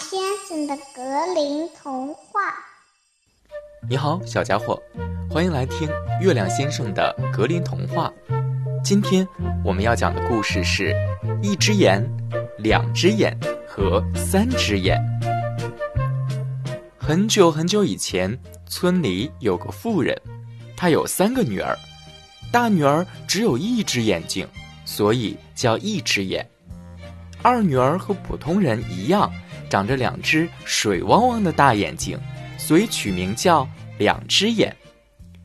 先生的格林童话。你好，小家伙，欢迎来听月亮先生的格林童话。今天我们要讲的故事是一只眼、两只眼和三只眼。很久很久以前，村里有个妇人，她有三个女儿，大女儿只有一只眼睛，所以叫一只眼。二女儿和普通人一样，长着两只水汪汪的大眼睛，所以取名叫两只眼。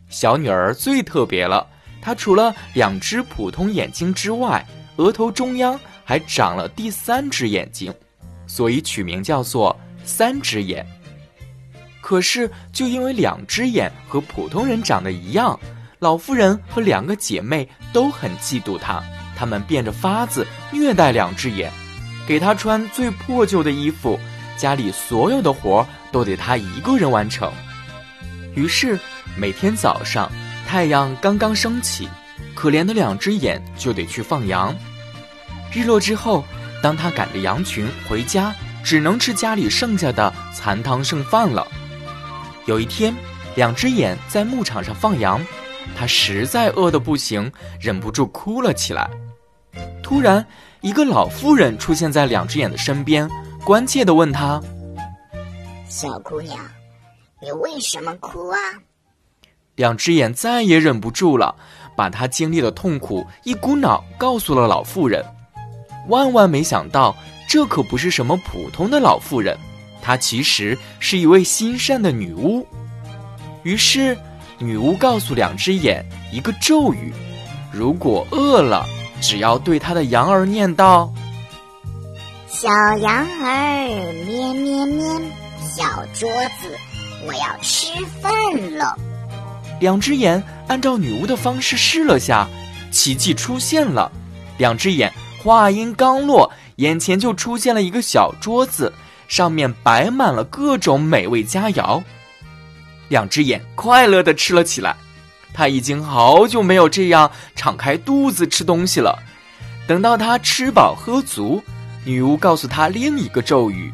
小女儿最特别了，她除了两只普通眼睛之外，额头中央还长了第三只眼睛，所以取名叫做三只眼。可是，就因为两只眼和普通人长得一样，老妇人和两个姐妹都很嫉妒她，她们变着法子虐待两只眼。给他穿最破旧的衣服，家里所有的活都得他一个人完成。于是每天早上，太阳刚刚升起，可怜的两只眼就得去放羊。日落之后，当他赶着羊群回家，只能吃家里剩下的残汤剩饭了。有一天，两只眼在牧场上放羊，他实在饿得不行，忍不住哭了起来。突然。一个老妇人出现在两只眼的身边，关切地问他：“小姑娘，你为什么哭啊？”两只眼再也忍不住了，把他经历的痛苦一股脑告诉了老妇人。万万没想到，这可不是什么普通的老妇人，她其实是一位心善的女巫。于是，女巫告诉两只眼一个咒语：如果饿了。只要对他的羊儿念道：“小羊儿咩咩咩，小桌子，我要吃饭了。”两只眼按照女巫的方式试了下，奇迹出现了。两只眼话音刚落，眼前就出现了一个小桌子，上面摆满了各种美味佳肴。两只眼快乐的吃了起来。他已经好久没有这样敞开肚子吃东西了。等到他吃饱喝足，女巫告诉他另一个咒语：“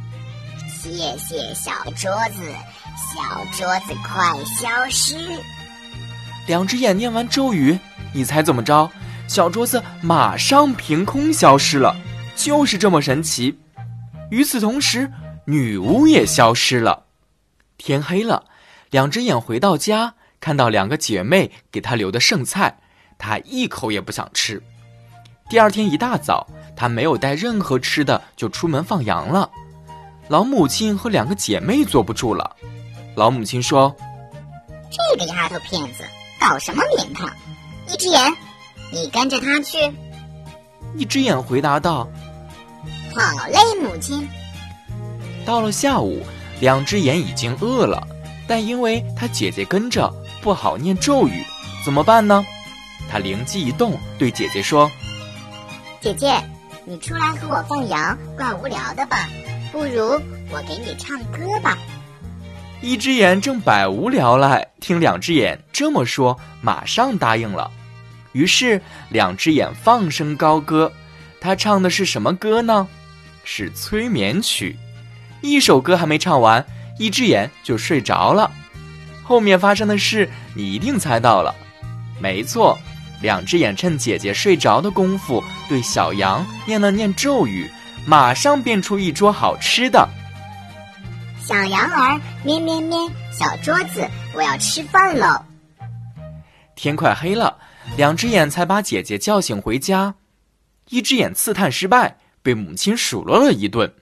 谢谢小桌子，小桌子快消失。”两只眼念完咒语，你猜怎么着？小桌子马上凭空消失了，就是这么神奇。与此同时，女巫也消失了。天黑了，两只眼回到家。看到两个姐妹给他留的剩菜，他一口也不想吃。第二天一大早，他没有带任何吃的就出门放羊了。老母亲和两个姐妹坐不住了。老母亲说：“这个丫头片子搞什么名堂？一只眼，你跟着她去。”一只眼回答道：“好嘞，母亲。”到了下午，两只眼已经饿了，但因为他姐姐跟着。不好念咒语，怎么办呢？他灵机一动，对姐姐说：“姐姐，你出来和我放羊，怪无聊的吧？不如我给你唱歌吧。”一只眼正百无聊赖，听两只眼这么说，马上答应了。于是两只眼放声高歌。他唱的是什么歌呢？是催眠曲。一首歌还没唱完，一只眼就睡着了。后面发生的事，你一定猜到了。没错，两只眼趁姐姐睡着的功夫，对小羊念了念咒语，马上变出一桌好吃的。小羊儿咩咩咩，小桌子，我要吃饭喽。天快黑了，两只眼才把姐姐叫醒回家。一只眼刺探失败，被母亲数落了一顿。